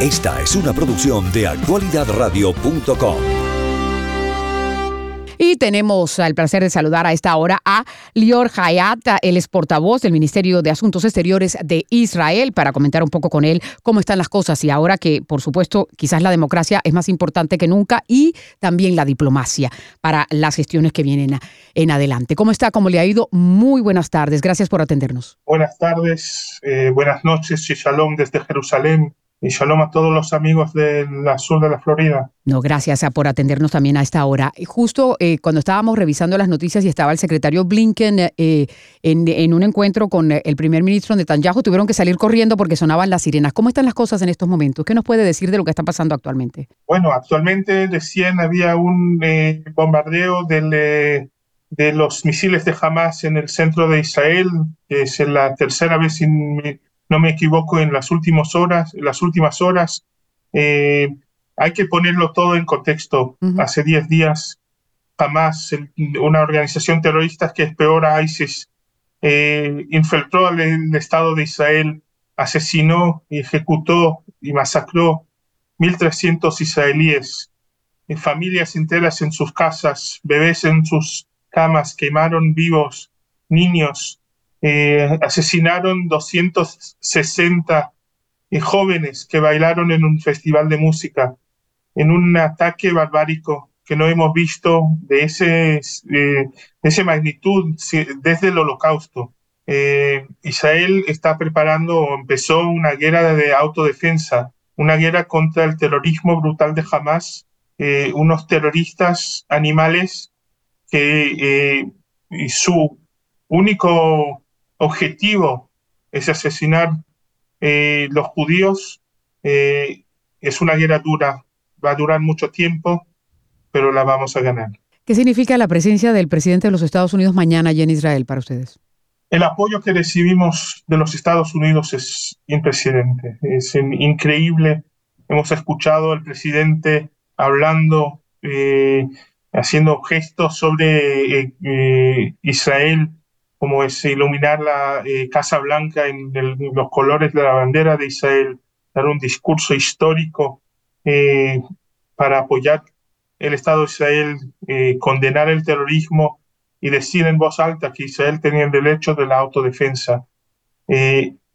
Esta es una producción de actualidadradio.com. Y tenemos el placer de saludar a esta hora a Lior Hayat, el es portavoz del Ministerio de Asuntos Exteriores de Israel, para comentar un poco con él cómo están las cosas y ahora que, por supuesto, quizás la democracia es más importante que nunca y también la diplomacia para las gestiones que vienen en adelante. ¿Cómo está? ¿Cómo le ha ido? Muy buenas tardes. Gracias por atendernos. Buenas tardes, eh, buenas noches y shalom desde Jerusalén y shalom a todos los amigos del sur de la Florida. No, gracias por atendernos también a esta hora. Justo eh, cuando estábamos revisando las noticias y estaba el secretario Blinken eh, en, un encuentro con el primer ministro Netanyahu, tuvieron que salir corriendo porque sonaban las sirenas. ¿Cómo están las cosas en estos momentos? ¿Qué nos puede decir de lo que está pasando actualmente? Bueno, actualmente decían había un eh, bombardeo de los misiles de Hamas en el centro de Israel, que es la tercera vez sin no me equivoco, en las últimas horas, las últimas horas. Eh, hay que ponerlo todo en contexto. Hace 10 días, jamás una organización terrorista que es peor a ISIS eh, infiltró al Estado de Israel, asesinó ejecutó y masacró 1.300 israelíes, eh, familias enteras en sus casas, bebés en sus camas, quemaron vivos, niños, eh, asesinaron 260 eh, jóvenes que bailaron en un festival de música, en un ataque barbárico que no hemos visto de ese, eh, ese magnitud desde el holocausto. Israel está preparando o empezó una guerra de autodefensa, una guerra contra el terrorismo brutal de Hamas, unos terroristas animales que su único objetivo es asesinar eh, los judíos. Eh, es una guerra dura, va a durar mucho tiempo, pero la vamos a ganar. ¿Qué significa la presencia del presidente de los Estados Unidos mañana allí en Israel para ustedes? El apoyo que recibimos de los Estados Unidos es impresionante, es increíble. Hemos escuchado al presidente hablando, eh, haciendo gestos sobre Israel como es iluminar la eh, Casa Blanca en, los colores de la bandera de Israel, dar un discurso histórico eh, para apoyar el Estado de Israel, eh, condenar el terrorismo y decir en voz alta que Israel tenía el derecho de la autodefensa.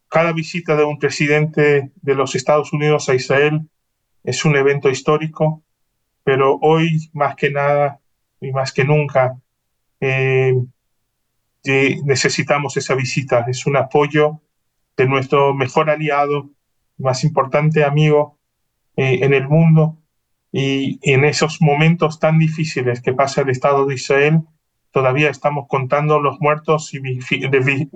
cada visita de un presidente de los Estados Unidos a Israel es un evento histórico, pero hoy más que nada y más que nunca, necesitamos esa visita. Es un apoyo de nuestro mejor aliado, más importante amigo eh, en el mundo. Y en esos momentos tan difíciles que pasa el Estado de Israel, todavía estamos contando los muertos y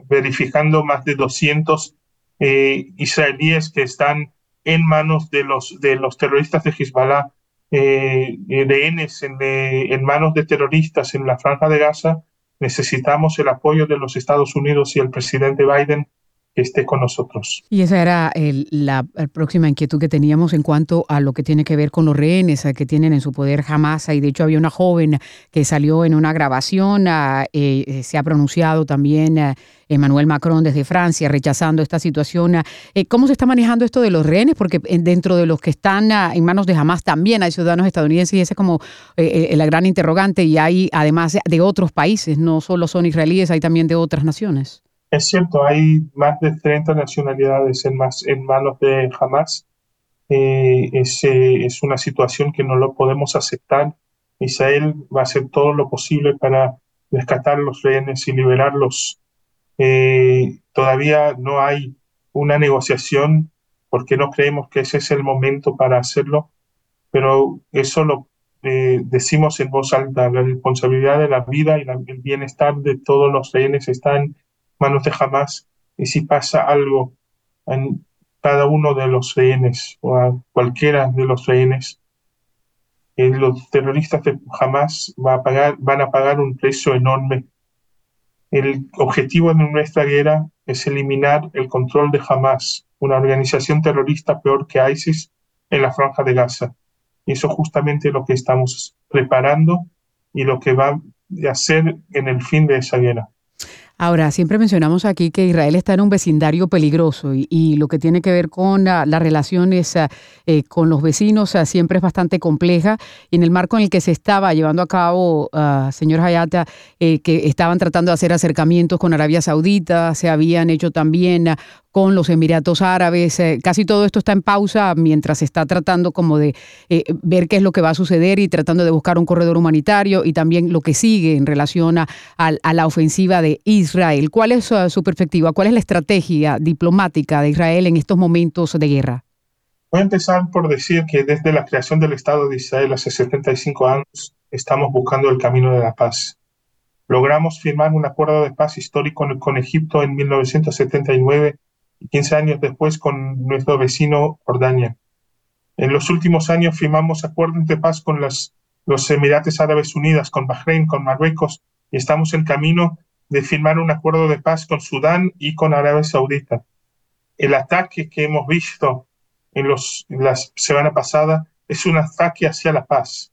verificando más de 200 eh, israelíes que están en manos de los, de los terroristas de Hezbollah, eh, de Enes, en, en manos de terroristas en la franja de Gaza, necesitamos el apoyo de los Estados Unidos y el presidente Biden que esté con nosotros. Y esa era la, próxima inquietud que teníamos en cuanto a lo que tiene que ver con los rehenes que tienen en su poder Hamas. Y de hecho había una joven que salió en una grabación, eh, eh, se ha pronunciado también Emmanuel Macron desde Francia rechazando esta situación. Eh, ¿Cómo se está manejando esto de los rehenes? Porque dentro de los que están en manos de Hamas también hay ciudadanos estadounidenses y esa es como la gran interrogante. Y hay además de otros países, no solo son israelíes, hay también de otras naciones. Es cierto, hay más de 30 nacionalidades en, más, en manos de Hamas. Eh, es, eh, una situación que no lo podemos aceptar. Israel va a hacer todo lo posible para rescatar los rehenes y liberarlos. Eh, todavía no hay una negociación porque no creemos que ese es el momento para hacerlo, pero eso lo decimos en voz alta. La responsabilidad de la vida y el bienestar de todos los rehenes están manos de Hamas y si pasa algo en cada uno de los rehenes o a cualquiera de los rehenes, eh, los terroristas de pagar, van a pagar un precio enorme. El objetivo de nuestra guerra es eliminar el control de Hamas, una organización terrorista peor que ISIS en la franja de Gaza. Y eso justamente lo que estamos preparando y lo que va a hacer en el fin de esa guerra. Ahora, siempre mencionamos aquí que Israel está en un vecindario peligroso y, lo que tiene que ver con las relaciones eh, con los vecinos siempre es bastante compleja. Y en el marco en el que se estaba llevando a cabo, uh, señor Hayata, eh, que estaban tratando de hacer acercamientos con Arabia Saudita, se habían hecho también con los Emiratos Árabes. Eh, casi todo esto está en pausa mientras se está tratando como de eh, ver qué es lo que va a suceder y tratando de buscar un corredor humanitario y también lo que sigue en relación a, la ofensiva de Israel. ¿Cuál es uh, su perspectiva? ¿Cuál es la estrategia diplomática de Israel en estos momentos de guerra? Voy a empezar por decir que desde la creación del Estado de Israel hace 75 años estamos buscando el camino de la paz. Logramos firmar un acuerdo de paz histórico con Egipto en 1979 y 15 años después con nuestro vecino Jordania. En los últimos años firmamos acuerdos de paz con las, los Emiratos Árabes Unidos, con Bahrein, con Marruecos, y estamos en camino de firmar un acuerdo de paz con Sudán y con Arabia Saudita. El ataque que hemos visto en, los, en la semana pasada es un ataque hacia la paz.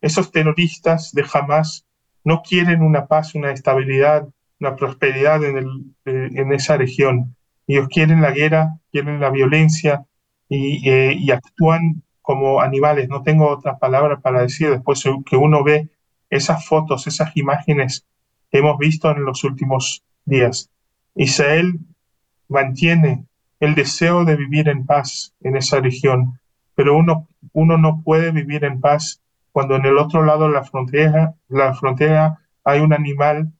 Esos terroristas de Hamas no quieren una paz, una estabilidad, una prosperidad en, el, en esa región. Ellos quieren la guerra, quieren la violencia eh, y, actúan como animales. No tengo otra palabra para decir después que uno ve esas fotos, esas imágenes que hemos visto en los últimos días. Israel mantiene el deseo de vivir en paz en esa región, pero uno, uno no puede vivir en paz cuando en el otro lado de la frontera, la frontera hay un animal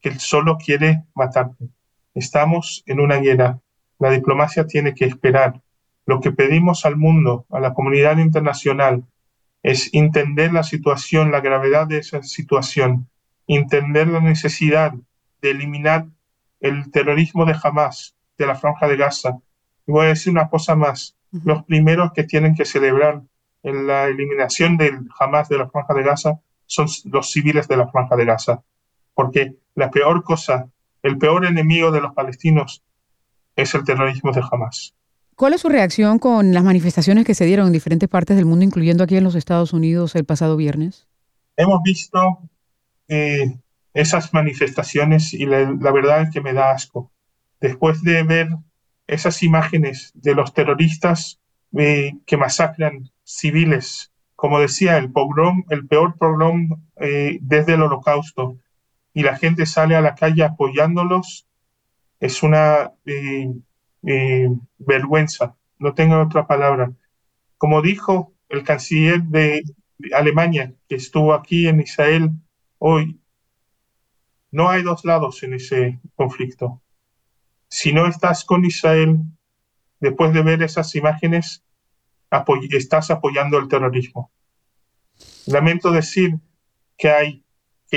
que solo quiere matarte. Estamos en una guerra. La diplomacia tiene que esperar. Lo que pedimos al mundo, a la comunidad internacional, es entender la situación, la gravedad de esa situación, entender la necesidad de eliminar el terrorismo de Hamas, de la franja de Gaza. Y voy a decir una cosa más. Los primeros que tienen que celebrar en la eliminación del Hamas de la franja de Gaza son los civiles de la franja de Gaza. Porque la peor cosa el peor enemigo de los palestinos es el terrorismo de Hamas. ¿Cuál es su reacción con las manifestaciones que se dieron en diferentes partes del mundo, incluyendo aquí en los Estados Unidos el pasado viernes? Hemos visto eh, esas manifestaciones y la, verdad es que me da asco. Después de ver esas imágenes de los terroristas eh, que masacran civiles, como decía, el pogrom, el peor pogrom eh, desde el holocausto, y la gente sale a la calle apoyándolos, es una eh, eh, vergüenza, no tengo otra palabra. Como dijo el canciller de Alemania, que estuvo aquí en Israel hoy, no hay dos lados en ese conflicto. Si no estás con Israel, después de ver esas imágenes, estás apoyando el terrorismo. Lamento decir que hay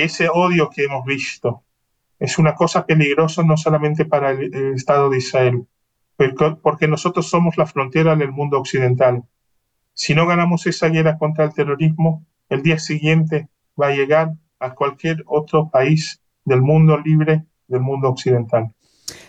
ese odio que hemos visto es una cosa peligrosa no solamente para el, Estado de Israel, porque nosotros somos la frontera del mundo occidental. Si no ganamos esa guerra contra el terrorismo, el día siguiente va a llegar a cualquier otro país del mundo libre, del mundo occidental.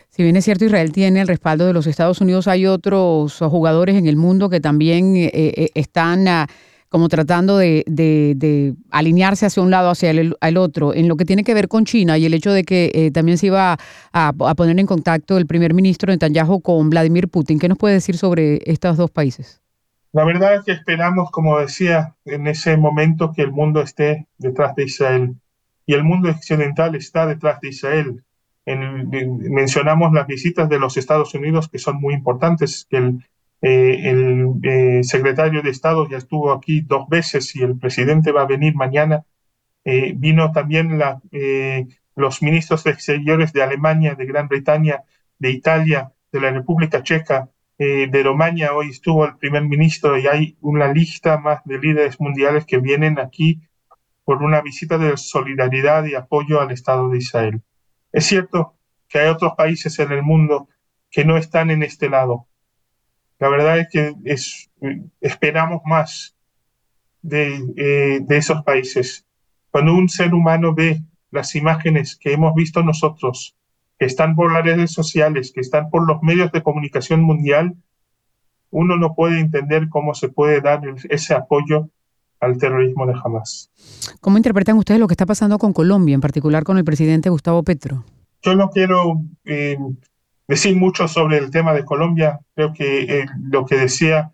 Si bien es cierto, Israel tiene el respaldo de los Estados Unidos, hay otros jugadores en el mundo que también eh, eh, están... a como tratando de, alinearse hacia un lado, hacia el, otro, en lo que tiene que ver con China y el hecho de que eh, también se iba a, poner en contacto el primer ministro Netanyahu con Vladimir Putin. ¿Qué nos puede decir sobre estos dos países? La verdad es que esperamos, como decía, en ese momento que el mundo esté detrás de Israel y el mundo occidental está detrás de Israel. mencionamos las visitas de los Estados Unidos que son muy importantes, que el, eh, el eh, secretario de Estado ya estuvo aquí dos veces y el presidente va a venir mañana. Eh, vino también la, los ministros de Exteriores de Alemania, de Gran Bretaña, de Italia, de la República Checa, de Romania. Hoy estuvo el primer ministro y hay una lista más de líderes mundiales que vienen aquí por una visita de solidaridad y apoyo al Estado de Israel. Es cierto que hay otros países en el mundo que no están en este lado, la verdad es que es, esperamos más eh, de, esos países. Cuando un ser humano ve las imágenes que hemos visto nosotros, que están por las redes sociales, que están por los medios de comunicación mundial, uno no puede entender cómo se puede dar ese apoyo al terrorismo de Hamas. ¿Cómo interpretan ustedes lo que está pasando con Colombia, en particular con el presidente Gustavo Petro? yo no quiero eh, decir mucho sobre el tema de Colombia. Creo que eh, lo que decía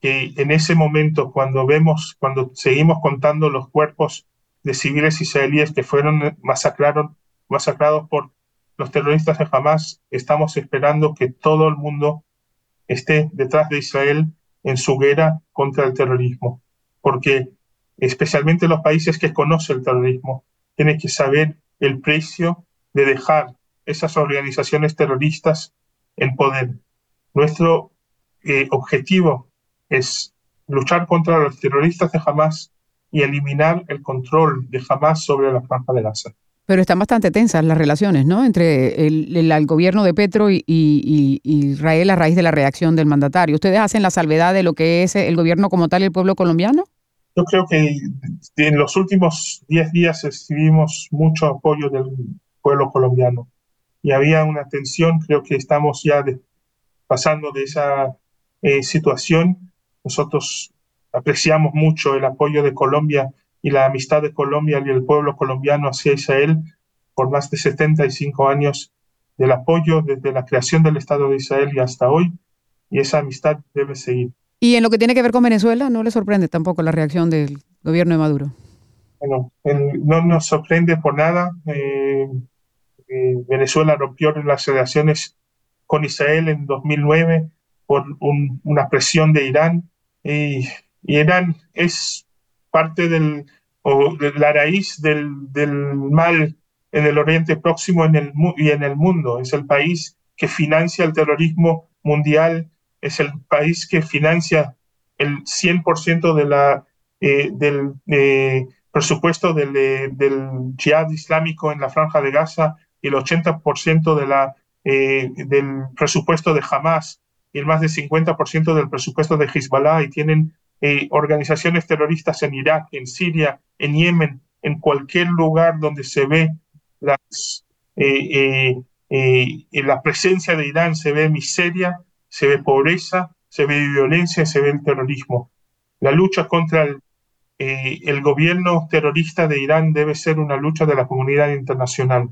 que en ese momento, cuando vemos, cuando seguimos contando los cuerpos de civiles israelíes que fueron masacrados, masacrados por los terroristas de Hamas, estamos esperando que todo el mundo esté detrás de Israel en su guerra contra el terrorismo, porque especialmente los países que conocen el terrorismo tienen que saber el precio de dejar esas organizaciones terroristas en poder. Nuestro eh, objetivo es luchar contra los terroristas de Hamas y eliminar el control de Hamas sobre la franja de Gaza. Pero están bastante tensas las relaciones, ¿no? Entre el, gobierno de Petro y, Israel a raíz de la reacción del mandatario. ¿Ustedes hacen la salvedad de lo que es el gobierno como tal y el pueblo colombiano? Yo creo que en los últimos 10 días recibimos mucho apoyo del pueblo colombiano y había una tensión, creo que estamos ya pasando de esa eh, situación. Nosotros apreciamos mucho el apoyo de Colombia y la amistad de Colombia y el pueblo colombiano hacia Israel por más de 75 años del apoyo desde la creación del Estado de Israel y hasta hoy, y esa amistad debe seguir. Y en lo que tiene que ver con Venezuela, ¿no le sorprende tampoco la reacción del gobierno de Maduro? Bueno, no nos sorprende por nada. Eh, Venezuela rompió las relaciones con Israel en 2009 por una presión de Irán. Y, Irán es parte del, o de la raíz del, mal en el Oriente Próximo en el, y en el mundo. Es el país que financia el terrorismo mundial, es el país que financia el 100% de la, eh, del eh, presupuesto del, eh, del islámico en la franja de Gaza el 80% de la, del presupuesto de Hamas y el más del 50% del presupuesto de Hezbollah y tienen eh, organizaciones terroristas en Irak, en Siria, en Yemen, en cualquier lugar donde se ve las, eh, eh, la presencia de Irán, se ve miseria, se ve pobreza, se ve violencia, se ve el terrorismo. La lucha contra el gobierno terrorista de Irán debe ser una lucha de la comunidad internacional.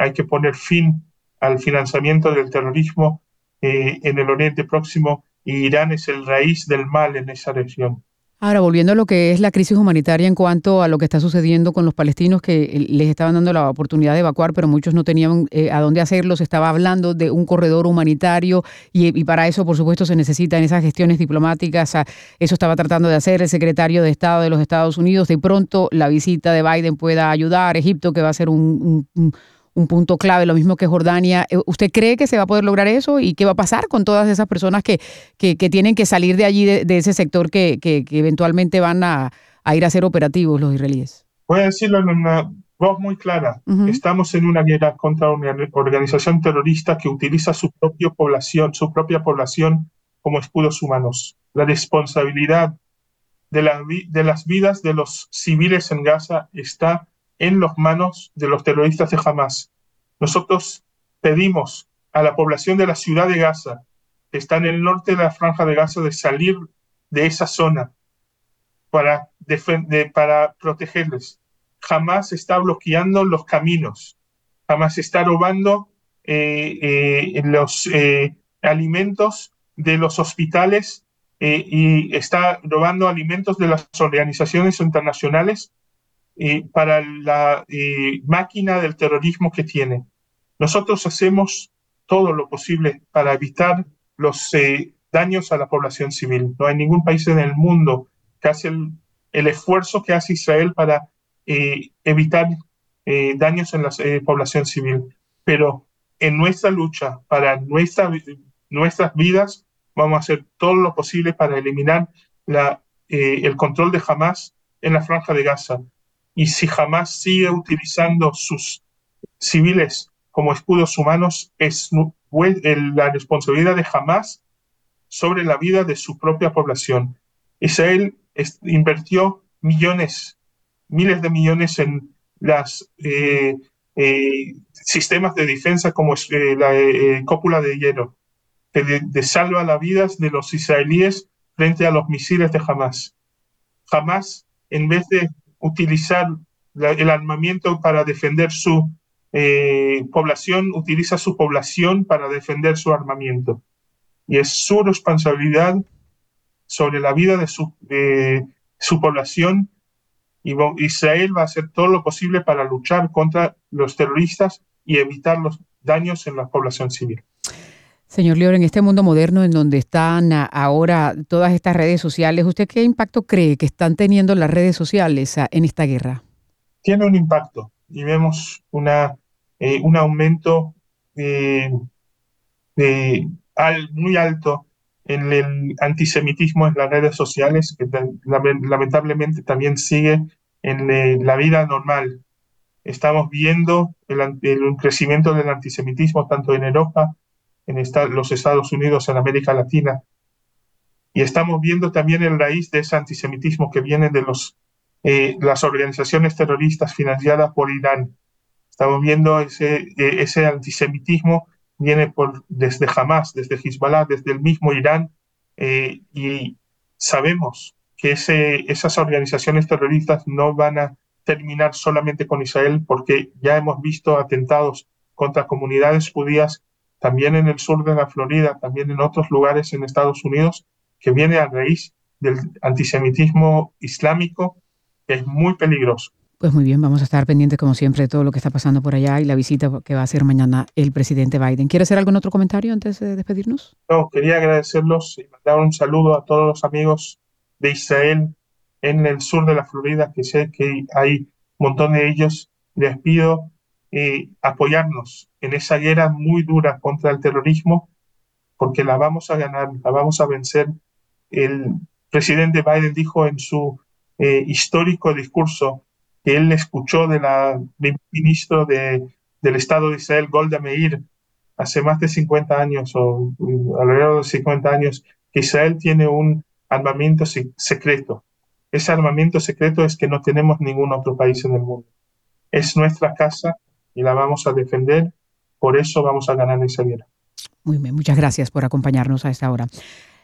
Hay que poner fin al financiamiento del terrorismo en el Oriente Próximo y Irán es el raíz del mal en esa región. Ahora, volviendo a lo que es la crisis humanitaria en cuanto a lo que está sucediendo con los palestinos que les estaban dando la oportunidad de evacuar, pero muchos no tenían eh, a dónde hacerlo. Se estaba hablando de un corredor humanitario y, para eso, por supuesto, se necesitan esas gestiones diplomáticas. Eso estaba tratando de hacer el secretario de Estado de los Estados Unidos. De pronto, la visita de Biden pueda ayudar. Egipto, que va a ser un punto clave, lo mismo que Jordania. Eh, ¿Usted cree que se va a poder lograr eso y qué va a pasar con todas esas personas que, que, tienen que salir de allí, de, ese sector, que, que, eventualmente van a, ir a ser operativos los israelíes? Voy a decirlo en una voz muy clara. Estamos en una guerra contra una organización terrorista que utiliza su propia población, su propia población como escudos humanos. La responsabilidad de, la, de las vidas de los civiles en Gaza está en las manos de los terroristas de Hamas. Nosotros pedimos a la población de la ciudad de Gaza, que está en el norte de la franja de Gaza, de salir de esa zona para, para protegerles. Hamas está bloqueando los caminos, Hamas está robando eh, eh, los eh, alimentos de los hospitales y está robando alimentos de las organizaciones internacionales para la máquina del terrorismo que tiene. Nosotros hacemos todo lo posible para evitar los eh, daños a la población civil. No hay ningún país en el mundo que hace el, esfuerzo que hace Israel para eh, evitar eh, daños en la población civil. Pero en nuestra lucha para nuestra, nuestras vidas, vamos a hacer todo lo posible para eliminar la, el control de Hamas en la franja de Gaza y si jamás sigue utilizando sus civiles como escudos humanos, es la responsabilidad de jamás sobre la vida de su propia población. Israel invirtió millones, miles de millones en los eh, eh, sistemas de defensa como eh, la cópula de hierro, que salva las vidas de los israelíes frente a los misiles de Hamas. Hamas, en vez de utilizar el armamento para defender su eh, población utiliza su población para defender su armamento. Y es su responsabilidad sobre la vida de su, su población. Y Israel va a hacer todo lo posible para luchar contra los terroristas y evitar los daños en la población civil. Señor Lior, en este mundo moderno en donde están ahora todas estas redes sociales, ¿usted qué impacto cree que están teniendo las redes sociales ah, en esta guerra? Tiene un impacto y vemos una, eh, un aumento de, muy alto en el antisemitismo en las redes sociales, que lamentablemente también sigue en eh, la vida normal. Estamos viendo el, el crecimiento del antisemitismo tanto en Europa en los Estados Unidos, en América Latina. Y estamos viendo también el raíz de ese antisemitismo que viene de los, eh, las organizaciones terroristas financiadas por Irán. Estamos viendo ese, eh, ese antisemitismo viene por, desde Hamas, desde Hezbollah, desde el mismo Irán, eh, y sabemos que ese, esas organizaciones terroristas no van a terminar solamente con Israel, porque ya hemos visto atentados contra comunidades judías también en el sur de la Florida, también en otros lugares en Estados Unidos, que viene a raíz del antisemitismo islámico, que es muy peligroso. Pues muy bien, vamos a estar pendientes como siempre de todo lo que está pasando por allá y la visita que va a hacer mañana el presidente Biden. ¿Quiere hacer algún otro comentario antes de despedirnos? No, quería agradecerlos y mandar un saludo a todos los amigos de Israel en el sur de la Florida, que sé que hay un montón de ellos. Les pido eh, apoyarnos en esa guerra muy dura contra el terrorismo, porque la vamos a ganar, la vamos a vencer. El presidente Biden dijo en su eh, histórico discurso que él escuchó de la ministro de, del Estado de Israel, Golda Meir, hace más de 50 años o alrededor de 50 años, que Israel tiene un armamento secreto. Ese armamento secreto es que no tenemos ningún otro país en el mundo. Es nuestra casa y la vamos a defender. Por eso vamos a ganar esa guerra. Muy bien, muchas gracias por acompañarnos a esta hora.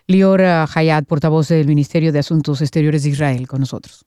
Lior Hayat, portavoz del Ministerio de Asuntos Exteriores de Israel, con nosotros.